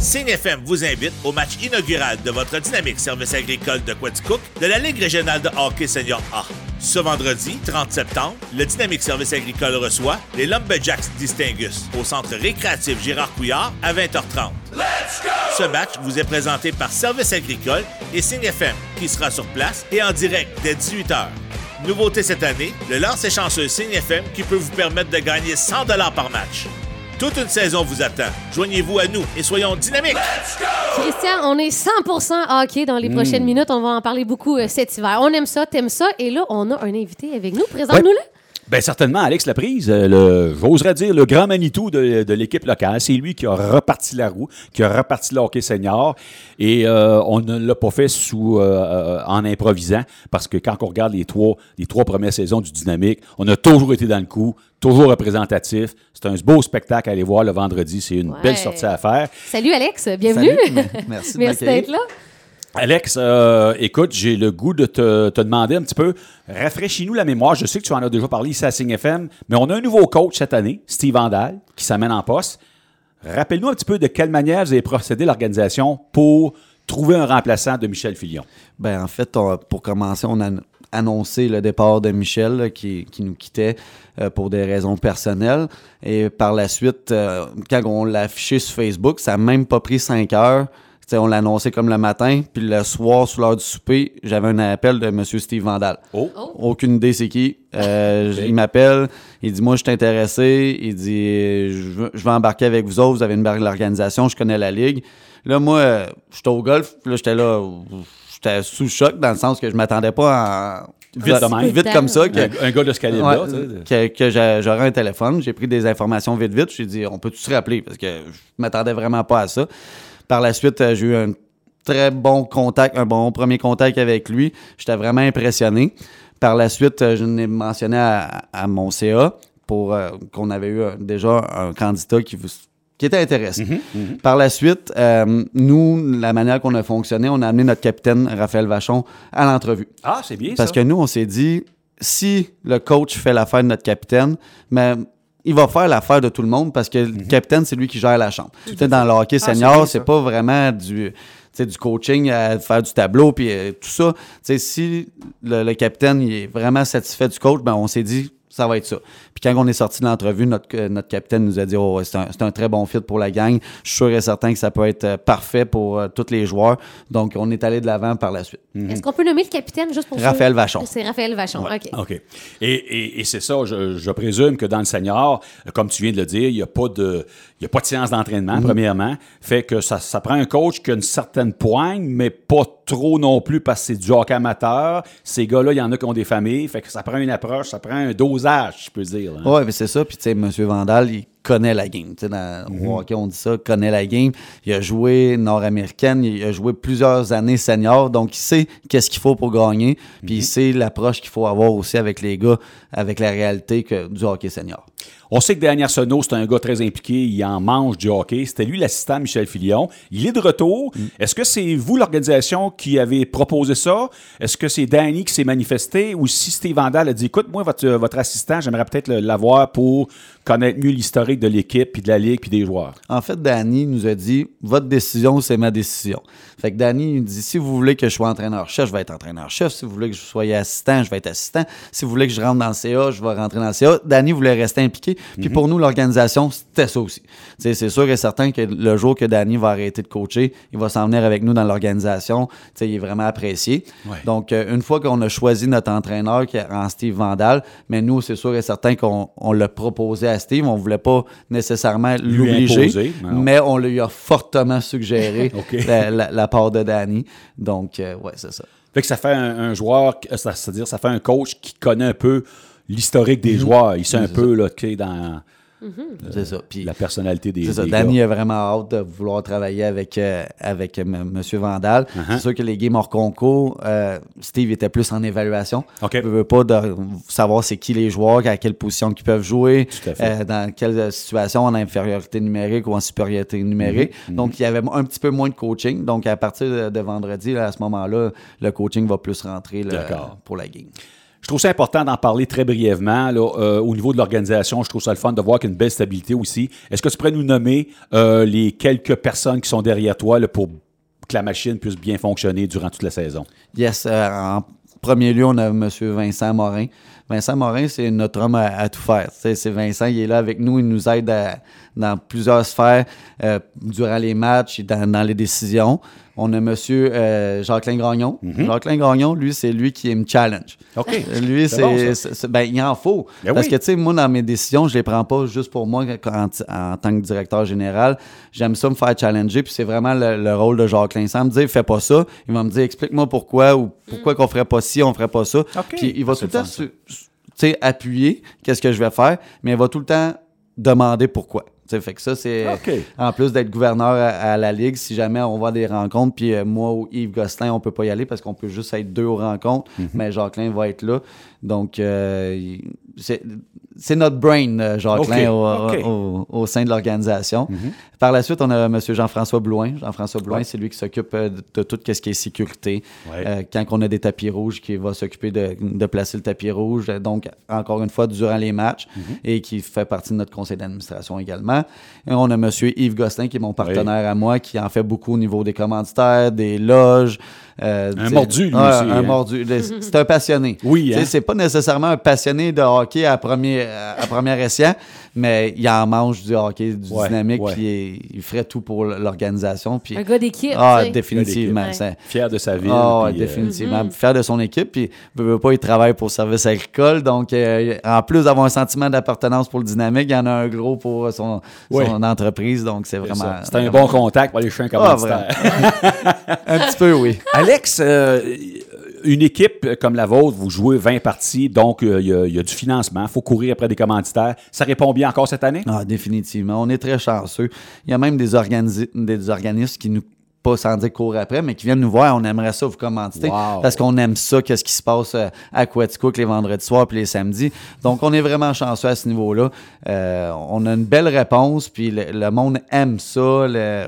Signe FM vous invite au match inaugural de votre dynamique service agricole de Quaticook de la Ligue régionale de hockey senior A. Ce vendredi, 30 septembre, le Dynamique Service Agricole reçoit les Lumberjacks Distingus au centre récréatif Gérard Couillard à 20h30. Ce match vous est présenté par Service Agricole et Signe FM, qui sera sur place et en direct dès 18h. Nouveauté cette année, le lancer chanceux Signe FM qui peut vous permettre de gagner 100 par match. Toute une saison vous attend. Joignez-vous à nous et soyons dynamiques. Christian, on est 100% hockey dans les prochaines minutes. On va en parler beaucoup euh, cet hiver. On aime ça, t'aimes ça. Et là, on a un invité avec nous. Présente-nous-le. Bien, certainement, Alex Laprise, euh, le, j'oserais dire le grand Manitou de, de l'équipe locale. C'est lui qui a reparti la roue, qui a reparti le hockey senior. Et euh, on ne l'a pas fait sous, euh, en improvisant, parce que quand on regarde les trois, les trois premières saisons du Dynamique, on a toujours été dans le coup, toujours représentatif. C'est un beau spectacle à aller voir le vendredi. C'est une Ouais. belle sortie à faire. Salut Alex, bienvenue. Salut. Merci de Merci d'être là. Alex, euh, écoute, j'ai le goût de te, demander un petit peu, rafraîchis-nous la mémoire. Je sais que tu en as déjà parlé ici à Signe FM, mais on a un nouveau coach cette année, Steve Vandal, qui s'amène en poste. Rappelle-nous un petit peu de quelle manière vous avez procédé l'organisation pour trouver un remplaçant de Michel Filion. Ben, en fait, pour commencer, on a annoncé le départ de Michel qui nous quittait euh, pour des raisons personnelles. Et par la suite, euh, quand on l'a affiché sur Facebook, ça n'a même pas pris cinq heures. On l'a annoncé comme le matin, puis le soir, sous l'heure du souper, j'avais un appel de M. Steve Vandal. Oh. Aucune idée c'est qui. Euh. Il m'appelle, il dit Moi, je suis intéressé. Il dit je veux embarquer avec vous autres, vous avez une barre de l'organisation, je connais la ligue. Là, moi, j'étais au golf, puis là, j'étais là, j'étais sous choc dans le sens que je m'attendais pas à. Vite de même. vite comme ça. Que, Un, un gars de ce calibre-là, Ouais, tu sais. que, que j'a- j'aurais un téléphone. J'ai pris des informations vite, vite. J'ai dit, on peut se rappeler? Parce que je m'attendais vraiment pas à ça. Par la suite, euh, j'ai eu un très bon contact, un bon premier contact avec lui. J'étais vraiment impressionné. Par la suite, euh, je l'ai mentionné à, à mon CA pour euh, qu'on avait eu déjà un candidat qui, vous- qui était intéressé. Par la suite, euh, nous, la manière qu'on a fonctionné, on a amené notre capitaine Raphaël Vachon à l'entrevue. Ah, c'est bien Parce ça. que nous, on s'est dit, si le coach fait l'affaire de notre capitaine, mais il va faire l'affaire de tout le monde parce que le capitaine, c'est lui qui gère la chambre. Tu dans le hockey Mhm. senior, bien c'est pas vraiment du, du coaching à faire du tableau puis euh, tout ça. Si le, le capitaine il est vraiment satisfait du coach, ben on s'est dit ça va être ça. Puis quand on est sorti de l'entrevue, notre, euh, notre capitaine nous a dit oh, c'est un, c'est un très bon fit pour la gang. Je suis sûr et certain que ça peut être euh, parfait pour euh, tous les joueurs. Donc, on est allé de l'avant par la suite. Est-ce qu'on peut nommer le capitaine juste pour. Raphaël Vachon. C'est Raphaël Vachon. OK. OK. Et, et- et c'est ça, je, je présume que dans le senior, comme tu viens de le dire, il n'y a, pas de- il y a pas de séance d'entraînement, Mm-hmm. premièrement. Fait que ça, ça prend un coach qui a une certaine poigne, mais pas trop non plus parce que c'est du hockey amateur. Ces gars-là, il y en a qui ont des familles. Fait que ça prend une approche, ça prend un dosage, je peux dire. hein. Ouais, mais c'est ça. Puis, tu sais, M. Vandal, il connaît la game. Tu sais, dans Mhm. au hockey, on dit ça, connaît la game. Il a joué nord-américaine, il a joué plusieurs années senior, donc il sait qu'est-ce qu'il faut pour gagner. Puis, Mhm. il sait l'approche qu'il faut avoir aussi avec les gars, avec la réalité que, du hockey senior. On sait que Daniel Arsenault, c'est un gars très impliqué, il en mange du hockey. C'était lui l'assistant Michel Filion. Il est de retour. Mm. Est-ce que c'est vous, l'organisation, qui avez proposé ça? Est-ce que c'est Danny qui s'est manifesté? Ou si Steve Vandal a dit, écoute, moi, votre, votre assistant, j'aimerais peut-être l'avoir pour connaître mieux l'historique de l'équipe, puis de la ligue, puis des joueurs. En fait, Danny nous a dit Votre décision, c'est ma décision. Fait que Danny il dit Si vous voulez que je sois entraîneur-chef, je vais être entraîneur-chef. Si vous voulez que je sois assistant, je vais être assistant. Si vous voulez que je rentre dans le CA, je vais rentrer dans le CA. Danny voulait rester impliqué. Puis pour nous, l'organisation, c'était ça aussi. C'est sûr et certain que le jour que Danny va arrêter de coacher, il va s'en venir avec nous dans l'organisation. Il est vraiment apprécié. Ouais. Donc, euh, une fois qu'on a choisi notre entraîneur, qui est en Steve Vandal, mais nous, c'est sûr et certain qu'on on l'a proposé à Steve. On voulait pas nécessairement l'obliger, mais on lui a fortement suggéré la, la- la part de Danny. Donc, euh, ouais, c'est ça. Fait que ça fait un, un joueur, euh, c'est-à-dire ça fait un coach qui connaît un peu l'historique Mhm. des joueurs. Il sait un peu là, tu C'est ça. Puis, la personnalité des, c'est ça. des Danny gars. a vraiment hâte de vouloir travailler avec, euh, avec euh, M. Monsieur Vandal. Uh-huh. C'est sûr que les games hors concours, euh, Steve était plus en évaluation. OK. Il ne veut pas de savoir c'est qui les joueurs, à quelle position ils peuvent jouer, euh, dans quelle situation, en infériorité numérique ou en supériorité numérique. Mm-hmm. Donc, il y avait un petit peu moins de coaching. Donc, à partir de, de vendredi, là, à ce moment-là, le coaching va plus rentrer là, pour la game. Je trouve ça important d'en parler très brièvement. Là, euh, au niveau de l'organisation, je trouve ça le fun de voir qu'il y a une belle stabilité aussi. Est-ce que tu pourrais nous nommer euh, les quelques personnes qui sont derrière toi là, pour que la machine puisse bien fonctionner durant toute la saison? Yes, euh, en premier lieu, on a M. Vincent Morin. Vincent Morin, c'est notre homme à, à tout faire. C'est Vincent, il est là avec nous, il nous aide à- dans plusieurs sphères euh, durant les matchs et dans, dans les décisions. On a M. Euh, Jacqueline Gagnon. Jacqueline Gagnon, lui, c'est lui qui me challenge. OK. Euh, Lui, C'est bon, ben, il en faut. Ben Parce oui. que, tu sais, moi, dans mes décisions, je les prends pas juste pour moi en, en tant que directeur général. J'aime ça me faire challenger, puis c'est vraiment le, le rôle de Jacqueline. Sans me dire, fais pas ça, il va me dire, explique-moi pourquoi ou pourquoi qu'on ferait pas ci, on ferait pas ça. Puis il va tout le temps sais, appuyer qu'est-ce que je vais faire, mais il va tout le temps demander pourquoi. Tu sais, fait que ça, c'est OK. en plus d'être gouverneur à, à la Ligue, si jamais on va à des rencontres, puis euh, moi ou Yves Gosselin, on peut pas y aller parce qu'on peut juste être deux aux rencontres, Mhm. mais Jacqueline va être là. Donc, euh, c'est notre brain, euh, Jacqueline, OK, au, OK. au- au sein de l'organisation. Par la suite, on a M. Jean-François Blouin. Jean-François Blouin, Ouais. c'est lui qui s'occupe euh, de, de tout ce qui est sécurité. Ouais. Euh, quand on a des tapis rouges, qui va s'occuper de, de placer le tapis rouge, donc encore une fois, durant les matchs, et qui fait partie de notre conseil d'administration également. Et on a M. Yves Gosselin, qui est mon partenaire à moi, qui en fait beaucoup au niveau des commanditaires, des loges. euh, Un mordu, lui aussi, Un hein? mordu. C'est un passionné. Oui, hein? C'est pas nécessairement un passionné de hockey à premier, à premier essai, mais il en mange du hockey, du Ouais, dynamique, ouais. puis il, il ferait tout pour l'organisation. Puis, Un gars d'équipe. ah, définitivement. Ouais. Fier de sa ville. ah, euh, définitivement. Fier de son équipe, puis veut, veut pas, il travaille pour le service agricole. Donc, euh, en plus d'avoir un sentiment d'appartenance pour le dynamique, il y en a un gros pour son, Ouais. son entreprise. Donc, c'est vraiment. C'est un vraiment- bon contact pour aller chercher un Ah, commanditaire. Un petit peu, oui. Alex, euh, une équipe comme la vôtre, vous jouez 20 parties, donc euh, il y a- il y, a du financement, il faut courir après des commanditaires. Ça répond bien encore cette année? Ah, définitivement. On est très chanceux. Il y a même des, organisi- des organismes qui nous pas sans dire courent après, mais qui viennent nous voir, on aimerait ça vous commanditer. Wow. Parce qu'on aime ça, qu'est-ce qui se passe euh, à Quaticook les vendredis soirs puis les samedis. Donc, on est vraiment chanceux à ce niveau-là. Euh, on a une belle réponse, puis le, le monde aime ça. Le-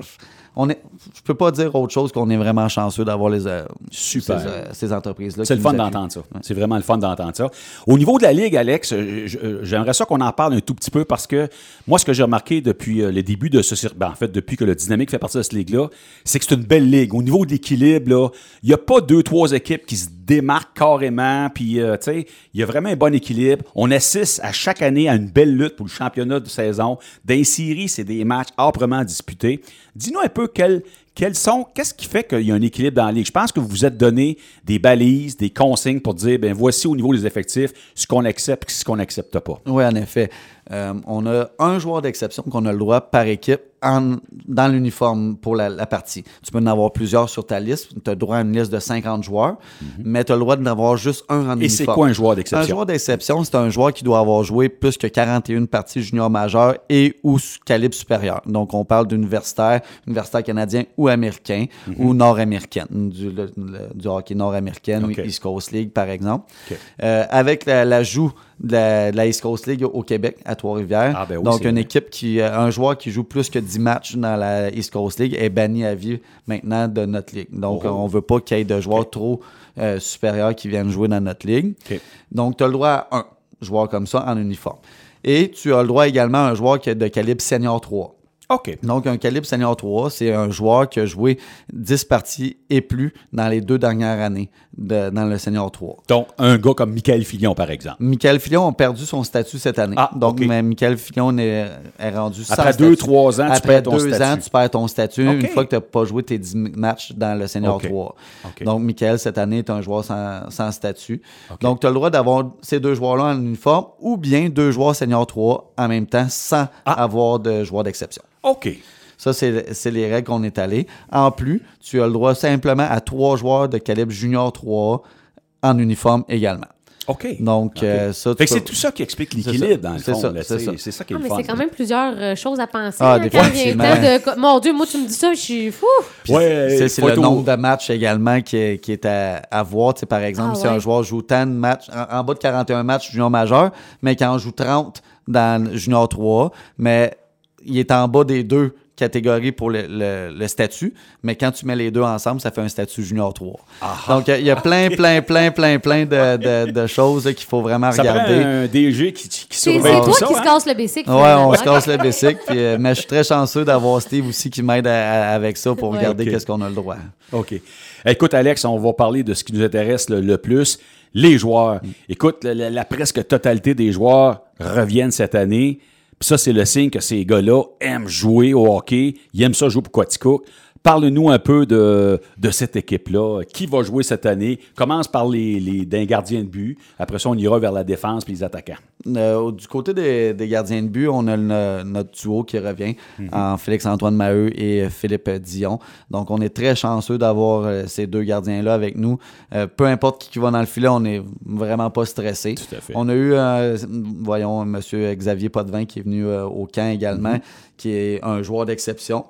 on est, je peux pas dire autre chose qu'on est vraiment chanceux d'avoir les euh, Super. ces, euh, ces entreprises-là. C'est le fun d'entendre ça. C'est vraiment le fun d'entendre ça. Au niveau de la Ligue, Alex, euh, j'aimerais ça qu'on en parle un tout petit peu parce que moi, ce que j'ai remarqué depuis le début de ce circuit, en fait, depuis que le Dynamique fait partie de cette Ligue-là, c'est que c'est une belle Ligue. Au niveau de l'équilibre, il n'y a pas deux, trois équipes qui se démarquent carrément. Puis, euh, tu sais, il y a vraiment un bon équilibre. On assiste à chaque année à une belle lutte pour le championnat de saison. Dans les séries, c'est des matchs âprement disputés. Dis-nous un peu quels, sont, qu'est-ce qui fait qu'il y a un équilibre dans la Ligue? Je pense que vous vous êtes donné des balises, des consignes pour dire, ben voici au niveau des effectifs ce qu'on accepte et ce qu'on n'accepte pas. Oui, en effet. Euh, on a un joueur d'exception qu'on a le droit par équipe en- dans l'uniforme pour la, la partie. Tu peux en avoir plusieurs sur ta liste. Tu as le droit à une liste de 50 joueurs, mais tu as le droit d'en avoir juste un en uniforme. Mhm. Et c'est quoi un joueur Un d'exception? joueur d'exception, c'est un joueur qui doit avoir joué plus que 41 parties junior majeures et ou calibre supérieur. Donc, on parle d'universitaire, universitaire canadien ou américain Mhm. ou nord-américaine, du, hockey nord-américain ou East Coast League, par exemple. Euh, avec la- l'ajout de la, de la East Coast League au Québec, à Trois-Rivières. Ah, ben oui, Donc, une vrai. équipe qui, euh, un joueur qui joue plus que 10 matchs dans la East Coast League est banni à vie maintenant de notre ligue. Donc, Oh. on veut pas qu'il y ait de joueurs trop euh, supérieurs qui viennent jouer dans notre ligue. Donc, tu as le droit à un joueur comme ça en uniforme. Et tu as le droit également à un joueur qui est de calibre senior 3. OK. Donc, un calibre senior 3, c'est un joueur qui a joué 10 parties et plus dans les deux dernières années de- dans le senior 3. Donc, un gars comme Michael Fillon, par exemple. Michael Fillon a perdu son statut cette année. Ah, Donc, ok. mais Michael Fillon est, est rendu sans Après statut. deux, trois ans, tu Après perds ton deux statut. ans, tu perds ton statut une fois que tu n'as pas joué tes 10 matchs dans le senior Ok. 3. Ok. Donc, Michael, cette année, est un joueur sans, sans statut. Donc, tu as le droit d'avoir ces deux joueurs-là en uniforme ou bien deux joueurs senior 3 en même temps sans Ah. avoir de joueur d'exception. OK. Ça, c'est c'est les règles qu'on est allé. En plus, tu as le droit simplement à trois joueurs de calibre junior 3 en uniforme également. OK. Donc, euh, ça, tu Fait que peux- c'est tout ça qui explique l'équilibre, dans le C'est fond. ça, là, c'est ça. C'est ça qui est Ah, le mais fun. c'est quand même plusieurs euh, choses à penser. Ah, là, quand le définitivement. temps de... Mon Dieu, moi, tu me dis ça, je suis fou. Ouais, C'est le nombre de matchs également qui est, qui est à, à voir. Tu sais, par exemple, Ah si ouais. un joueur joue tant de matchs, en, en bas de 41 matchs junior majeur, mais qu'il en joue 30 dans le junior 3, mais il est en bas des deux catégories pour le, le- le statut, mais quand tu mets les deux ensemble, ça fait un statut junior 3. Donc, il y a plein, plein, plein, plein, plein de, de- de choses qu'il faut vraiment Ça prend regarder. un DG qui, qui C'est tout toi ça. qui hein? se casse le basic. Ouais, on se casse le bicycle. puis, euh, mais je suis très chanceux d'avoir Steve aussi qui m'aide à- à- avec ça pour regarder qu'est-ce qu'on a le droit. OK. Écoute, Alex, on va parler de ce qui nous intéresse le, le plus, les joueurs. Écoute, la, la- la presque totalité des joueurs reviennent cette année. Ça, c'est le signe que ces gars-là aiment jouer au hockey. Ils aiment ça jouer pour Quaticook. Parle-nous un peu de, de cette équipe-là. Qui va jouer cette année? Commence par les, les d'un gardien de but. Après ça, on ira vers la défense puis les attaquants. Euh, du côté des, des gardiens de but, on a le- notre duo qui revient en Félix-Antoine Maheu et Philippe Dion. Donc, on est très chanceux d'avoir euh, ces deux gardiens-là avec nous. Euh, peu importe qui, qui va dans le filet, on n'est vraiment pas stressé. Tout à fait. On a eu, euh, voyons, M. Xavier Potvin qui est venu euh, au camp également, qui est un joueur d'exception.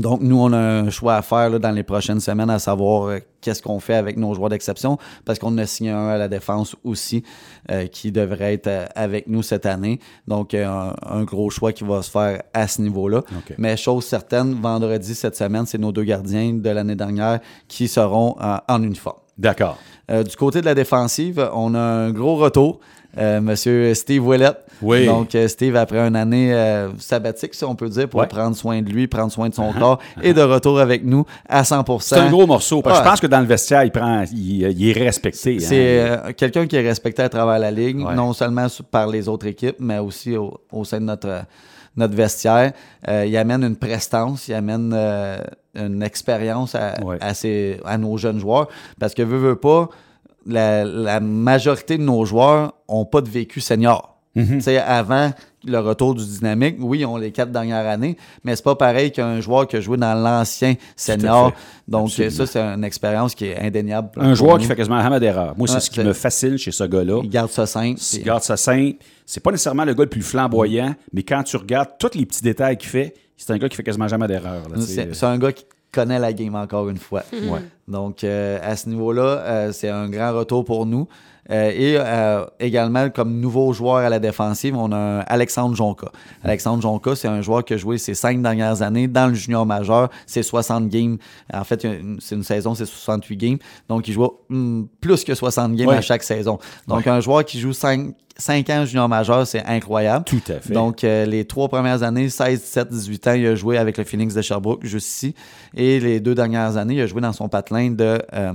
Donc, nous, on a un choix à faire là, dans les prochaines semaines, à savoir euh, qu'est-ce qu'on fait avec nos joueurs d'exception, parce qu'on a signé un à la défense aussi, euh, qui devrait être euh, avec nous cette année. Donc, un, un gros choix qui va se faire à ce niveau-là. Mais chose certaine, vendredi cette semaine, c'est nos deux gardiens de l'année dernière qui seront en- uniforme. D'accord. Du côté de la défensive, on a un gros retour. Euh, Monsieur Steve Willett. Oui. Donc, euh, Steve, après une année euh, sabbatique, si on peut dire, pour Ouais. Uh-huh. prendre soin de lui, prendre soin de son corps, et de retour avec nous à 100% C'est un gros morceau. parce que Ouais. Je pense que dans le vestiaire, il, prend, il, il est respecté. hein. C'est quelqu'un qui est respecté à travers la ligue, Ouais. non seulement par les autres équipes, mais aussi au, au sein de notre, notre vestiaire. Il amène une prestance, il amène une expérience à, ses- à nos jeunes joueurs. Parce que, veut, veut pas, la, la majorité de nos joueurs n'ont pas de vécu senior. Tu sais, Avant le retour du dynamique, oui, ils ont les quatre dernières années, mais c'est pas pareil qu'un joueur qui a joué dans l'ancien senior. Donc, Absolument. ça, c'est une expérience qui est indéniable. Un joueur nous. qui fait quasiment jamais d'erreur. Moi, c'est Ouais, ce qui me fascine chez ce gars-là. Il garde ça simple. Il garde ça simple. C'est pas nécessairement le gars le plus flamboyant, mais quand tu regardes tous les petits détails qu'il fait, c'est un gars qui fait quasiment jamais d'erreur. c'est un gars qui connaît la game encore une fois. Ouais. Donc, euh, à ce niveau-là, euh, c'est un grand retour pour nous. Euh, et euh, également, comme nouveau joueur à la défensive, on a un Alexandre Jonca. Alexandre Jonca, c'est un joueur qui a joué ses cinq dernières années dans le junior majeur. C'est 60 games. En fait, c'est une saison, c'est 68 games. Donc, il joue hum, plus que 60 games Ouais. à chaque saison. Donc, un joueur qui joue 5, 5 ans junior majeur, c'est incroyable. Tout à fait. Donc, euh, les trois premières années, 16, 17, 18 ans, il a joué avec le Phoenix de Sherbrooke, juste ici. Et les deux dernières années, il a joué dans son patelin de euh, euh,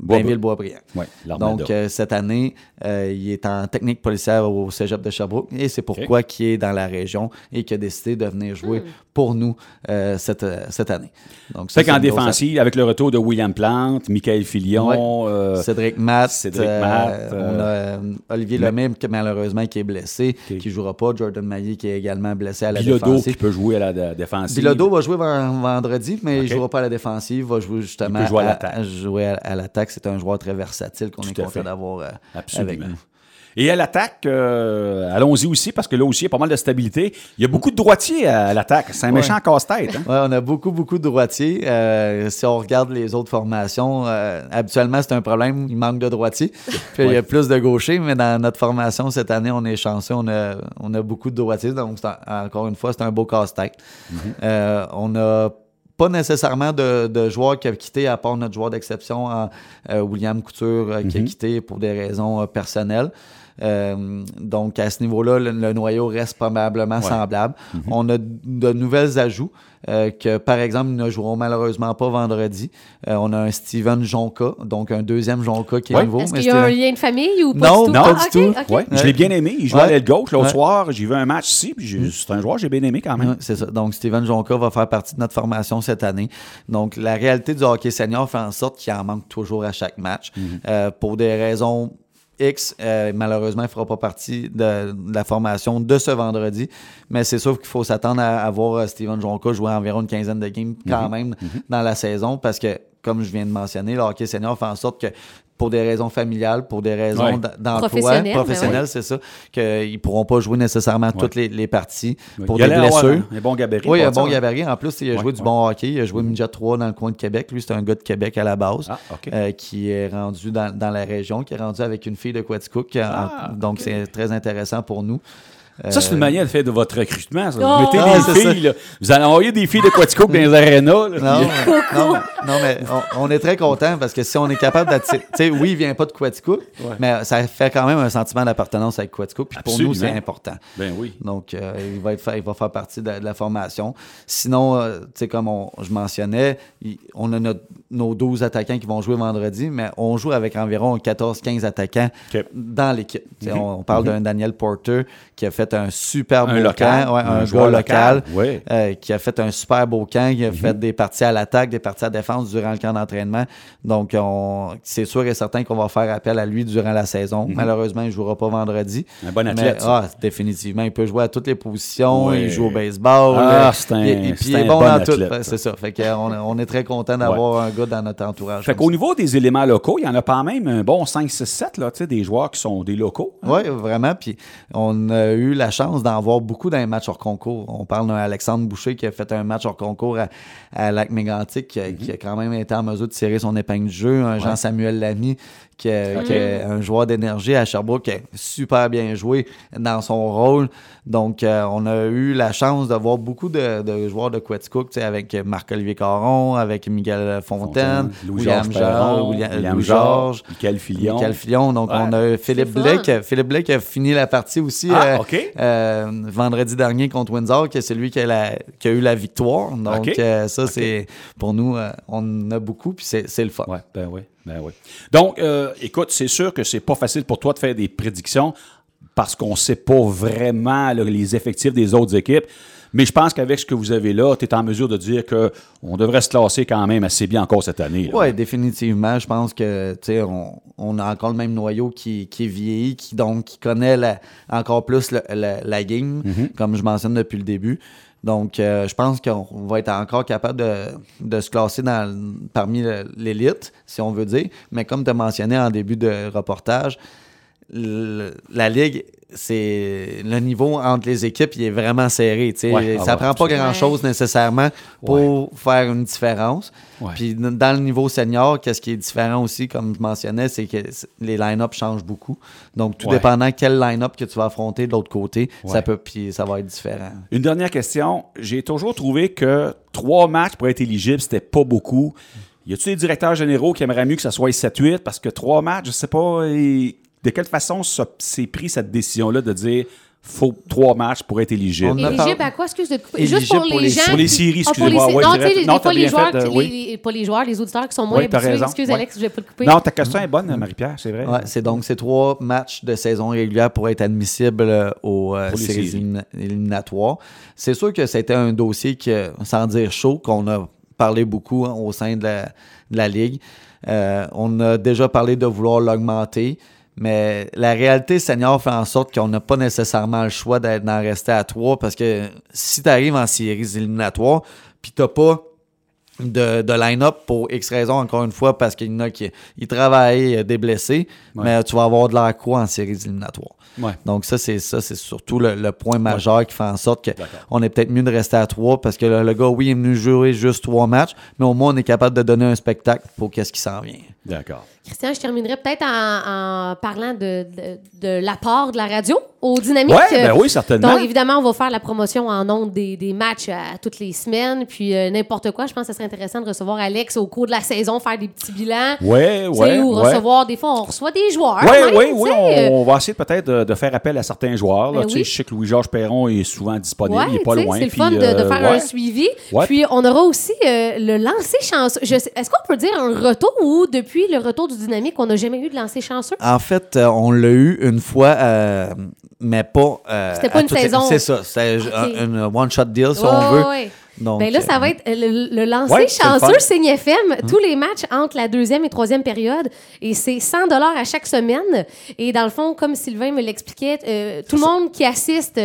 Blainville-Boisbriand. Ouais, l'Armada. Donc, euh, cette année, euh, il est en technique policière au cégep de Sherbrooke et c'est pourquoi il est dans la région et qu'il a décidé de venir jouer pour nous euh, cette, euh, cette année. Donc, ça, fait qu'en défensive, avec le retour de William Plante, Michael Filion, euh, Cédric Matt, Cédric euh, Matt, on a Olivier Lemay qui malheureusement qui est blessé, qui jouera pas, Jordan Maillet qui est également blessé à la Bilodeau défensive. qui peut jouer à la défensive. Bilodeau va jouer ven- vendredi, mais il ne jouera pas à la défensive, va jouer justement Il peut jouer à l'attaque. jouer à, à l'attaque. C'est un joueur très versatile qu'on est content d'avoir avec nous. Et à l'attaque, euh, allons-y aussi, parce que là aussi, il y a pas mal de stabilité. Il y a beaucoup de droitiers à l'attaque. C'est un méchant casse-tête. hein? Ouais, on a beaucoup, beaucoup de droitiers. Euh, si on regarde les autres formations, euh, habituellement, c'est un problème. Il manque de droitiers. Puis il y a plus de gauchers, mais dans notre formation cette année, on est chanceux. On a, on a beaucoup de droitiers. Donc, un- encore une fois, c'est un beau casse-tête. Euh, on a pas nécessairement de, de joueurs qui a quitté, à part notre joueur d'exception, euh, William Couture, euh, qui a quitté pour des raisons euh, personnelles. Euh, donc, à ce niveau-là, le, le noyau reste probablement semblable. On a de nouvelles ajouts euh, que, par exemple, nous ne jouerons malheureusement pas vendredi. Euh, on a un Steven Jonca, donc un deuxième Jonca qui est Ouais. nouveau. Est-ce qu'il y a un lien de famille ou pas Non, du tout? non, Ah, pas du tout. Ouais, je l'ai bien aimé. Il jouait à l'aile gauche. L'autre Ouais. soir, j'ai vu un match ici. puis j'ai- C'est un joueur que j'ai bien aimé quand même. Ouais, c'est ça. Donc, Steven Jonca va faire partie de notre formation cette année. Donc, la réalité du hockey senior fait en sorte qu'il en manque toujours à chaque match. Euh, pour des raisons X, euh, malheureusement, il ne fera pas partie de, de la formation de ce vendredi. Mais c'est sûr qu'il faut s'attendre à, à voir euh, Steven Jonca jouer environ une quinzaine de games quand même dans la saison parce que, comme je viens de mentionner, le hockey senior fait en sorte que pour des raisons familiales, pour des raisons Ouais. d'emploi Professionnelles, professionnelles, mais c'est ça, qu'ils ne pourront pas jouer nécessairement toutes les, les parties pour il des blessures. un, un bon gabarit. Oui, il a un bon hein? gabarit. En plus, il a Ouais, joué du bon hockey. Il a joué Midget 3 dans le coin de Québec. Lui, c'est un gars de Québec à la base. Ah, euh, qui est rendu dans, dans la région, qui est rendu avec une fille de Quaticook. a- Ah, donc, c'est très intéressant pour nous. Ça, c'est une manière de faire de votre recrutement. ça. Vous Oh. mettez Ah, des filles, là. Vous allez envoyer des filles de Quatico dans les arénas. là, Non, puis- mais- non, mais- non, mais on, on est très content parce que si on est capable d'attirer. Tu sais, oui, il vient pas de Quaticook, mais ça fait quand même un sentiment d'appartenance avec Quaticook. Puis pour nous, c'est important. Ben oui. Donc, euh, il, va être, il va faire partie de, de la formation. Sinon, euh, tu sais, comme on- je mentionnais, il- on a notre- nos 12 attaquants qui vont jouer vendredi, mais on joue avec environ 14-15 attaquants dans l'équipe. Sais, on, on parle d'un Daniel Porter qui a fait un super Un beau local, camp, ouais, un un, local, euh, qui a fait un super beau camp, qui a fait des parties à l'attaque, des parties à défense durant le camp d'entraînement. Donc, on- c'est sûr et certain qu'on va faire appel à lui durant la saison. Malheureusement, il ne jouera pas vendredi. Un bon Mais, athlète, ça. ah, définitivement. Il peut jouer à toutes les positions. Il joue au baseball. Ah, euh, c'est un- il- et puis c'est il est un bon bon dans tout. athlète, C'est ça. Fait que, on, on est très content d'avoir un gars dans notre entourage. Fait qu'au niveau des éléments locaux, il y en a quand même un bon 5, 6, 7, là, tu sais, des joueurs qui sont des locaux. Oui, vraiment. Puis on a eu la chance d'en voir beaucoup dans les matchs hors concours. On parle d'un Alexandre Boucher qui a fait un match hors concours à, à Lac Mégantic, qui, a- qui a quand même été en mesure de tirer son épingle du jeu. Un Jean-Samuel Lamy, qui, a un joueur d'énergie à Sherbrooke, qui a super bien joué dans son rôle. Donc, euh, on a eu la chance de voir beaucoup de, de joueurs de Quetzcook, avec Marc-Olivier Caron, avec Miguel Fontaine, William Louis-Georges Georges, William, Georges, Michael Filion. Michael Filion. Donc, Ouais. on a Philippe Blake. fun. Philippe Blake a fini la partie aussi Ah, euh, euh, vendredi dernier contre Windsor, que c'est lui qui a, la- qui a eu la victoire. Donc, euh, ça, c'est pour nous, euh, on en a beaucoup, puis c'est c'est le fun. Ouais, ben oui, ben oui. Donc, euh, écoute, c'est sûr que c'est pas facile pour toi de faire des prédictions parce qu'on sait pas vraiment là, les effectifs des autres équipes. Mais je pense qu'avec ce que vous avez là, tu es en mesure de dire que on devrait se classer quand même assez bien encore cette année. Oui, définitivement. Je pense que sais, on, on a encore le même noyau qui, qui est vieilli, qui donc qui connaît la- encore plus la, la game, comme je mentionne depuis le début. Donc, euh, je pense qu'on va être encore capable de, de se classer dans, parmi l'élite, si on veut dire. Mais comme tu as mentionné en début de reportage, le- la ligue, c'est le niveau entre les équipes, il est vraiment serré. tu sais. Ouais, ah ça ouais, prend pas grand-chose nécessairement pour faire une différence. Ouais. Puis dans le niveau senior, qu'est-ce qui est différent aussi, comme je mentionnais, c'est que les line-up changent beaucoup. Donc, tout Ouais. dépendant quel line-up que tu vas affronter de l'autre côté, Ouais. ça peut puis ça va être différent. Une dernière question. J'ai toujours trouvé que trois matchs pour être éligible, c'était pas beaucoup. Y a-tu des directeurs généraux qui aimeraient mieux que ça soit 7-8? Parce que trois matchs, je sais pas et de quelle façon s'est pris cette décision-là de dire faut trois matchs pour être éligible? Éligible à quoi? Excuse de couper. Juste pour, pour les les- gens. pour les qui- séries, Ah, pour les excusez-moi. sé- Ouais, non, les- non, les joueurs, fait, euh, oui. les- pas les joueurs, les auditeurs qui sont moins Oui, habitués. Excuse, Ouais. Alex, je vais pas te couper. Non, ta question est bonne, Marie-Pierre, c'est vrai. Ouais, c'est donc ces trois matchs de saison régulière pour être admissibles euh, aux euh, séries séries. élimina- éliminatoires. C'est sûr que c'était un dossier que, sans dire chaud, qu'on a parlé beaucoup hein, au sein de la, de la Ligue. Euh, on a déjà parlé de vouloir l'augmenter, mais la réalité senior fait en sorte qu'on n'a pas nécessairement le choix d'être- d'en rester à trois parce que si tu arrives en séries éliminatoires, puis tu pas de, de line-up pour X raisons, encore une fois, parce qu'il y en a qui ils travaillent des blessés, mais tu vas avoir de l'air quoi en séries éliminatoires. Ouais. Donc ça, c'est ça, c'est surtout le, le point majeur qui fait en sorte qu'on est peut-être mieux de rester à trois parce que le, le gars, oui, il est venu jouer juste trois matchs, mais au moins on est capable de donner un spectacle pour qu'est-ce qui s'en vient. D'accord. Christian, je terminerai peut-être en, en parlant de, de, de l'apport de la radio au dynamique. Ouais, ben oui, certainement. Donc, évidemment, on va faire la promotion en ondes des, des matchs à toutes les semaines, puis euh, n'importe quoi. Je pense que ce serait intéressant de recevoir Alex au cours de la saison, faire des petits bilans. Sais, ouais. ou ouais. recevoir, des fois, on reçoit des joueurs. Oui, oui, oui. On, va essayer peut-être de, de faire appel à certains joueurs. Là. Ben oui. Je sais que Louis-Georges Perron est souvent disponible. Ouais, il n'est pas loin. C'est le fun de, de euh, faire un suivi. Puis on aura aussi euh, le lancer chanceux. Est-ce qu'on peut dire un retour ou depuis le retour du dynamique, on n'a jamais eu de lancer chanceux? En fait, euh, on l'a eu une fois, euh, mais pas. euh, C'était pas une saison. C'est ça. C'est un- une one-shot deal, si Ouais, on veut. ouais. Donc, ben là, ça va être le, le lancer Ouais, chanceux. Signe FM, tous les matchs entre la deuxième et troisième période. Et c'est 100 dollars à chaque semaine. Et dans le fond, comme Sylvain me l'expliquait, tout le monde qui assiste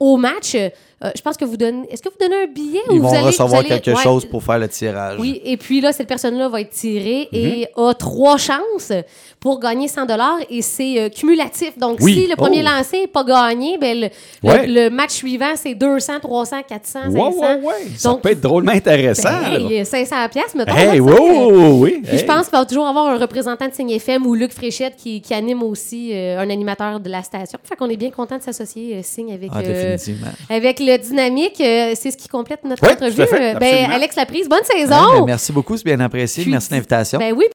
au match euh, je pense que vous donnez. Est-ce que vous donnez un billet Ils ou vont vous allez, recevoir vous allez- quelque ouais, chose pour faire le tirage. Oui, et puis là, cette personne-là va être tirée et Mhm. a trois chances pour gagner 100 et c'est euh, cumulatif. Donc, Oui. si le premier Oh. lancé n'est pas gagné, ben, le, le- Ouais. le match suivant, c'est 200, 300, 400, 500. Ouais, ouais, ouais. Ça Donc, peut être drôlement intéressant. Ben, là. hey, 500 pièces mettons. Hey, wow, euh, oui. puis je hey. pense qu'il va toujours avoir un représentant de Signe FM ou Luc Fréchette qui, qui anime aussi euh, un animateur de la station. Fait qu'on est bien content de s'associer Signe avec, Ah, avec le dynamique. Euh, c'est ce qui complète notre Oui, entrevue. fait, Euh, ben. Alex Laprise, bonne Ouais, saison! ben, merci beaucoup, c'est bien apprécié. Puis- merci de l'invitation. Ben oui,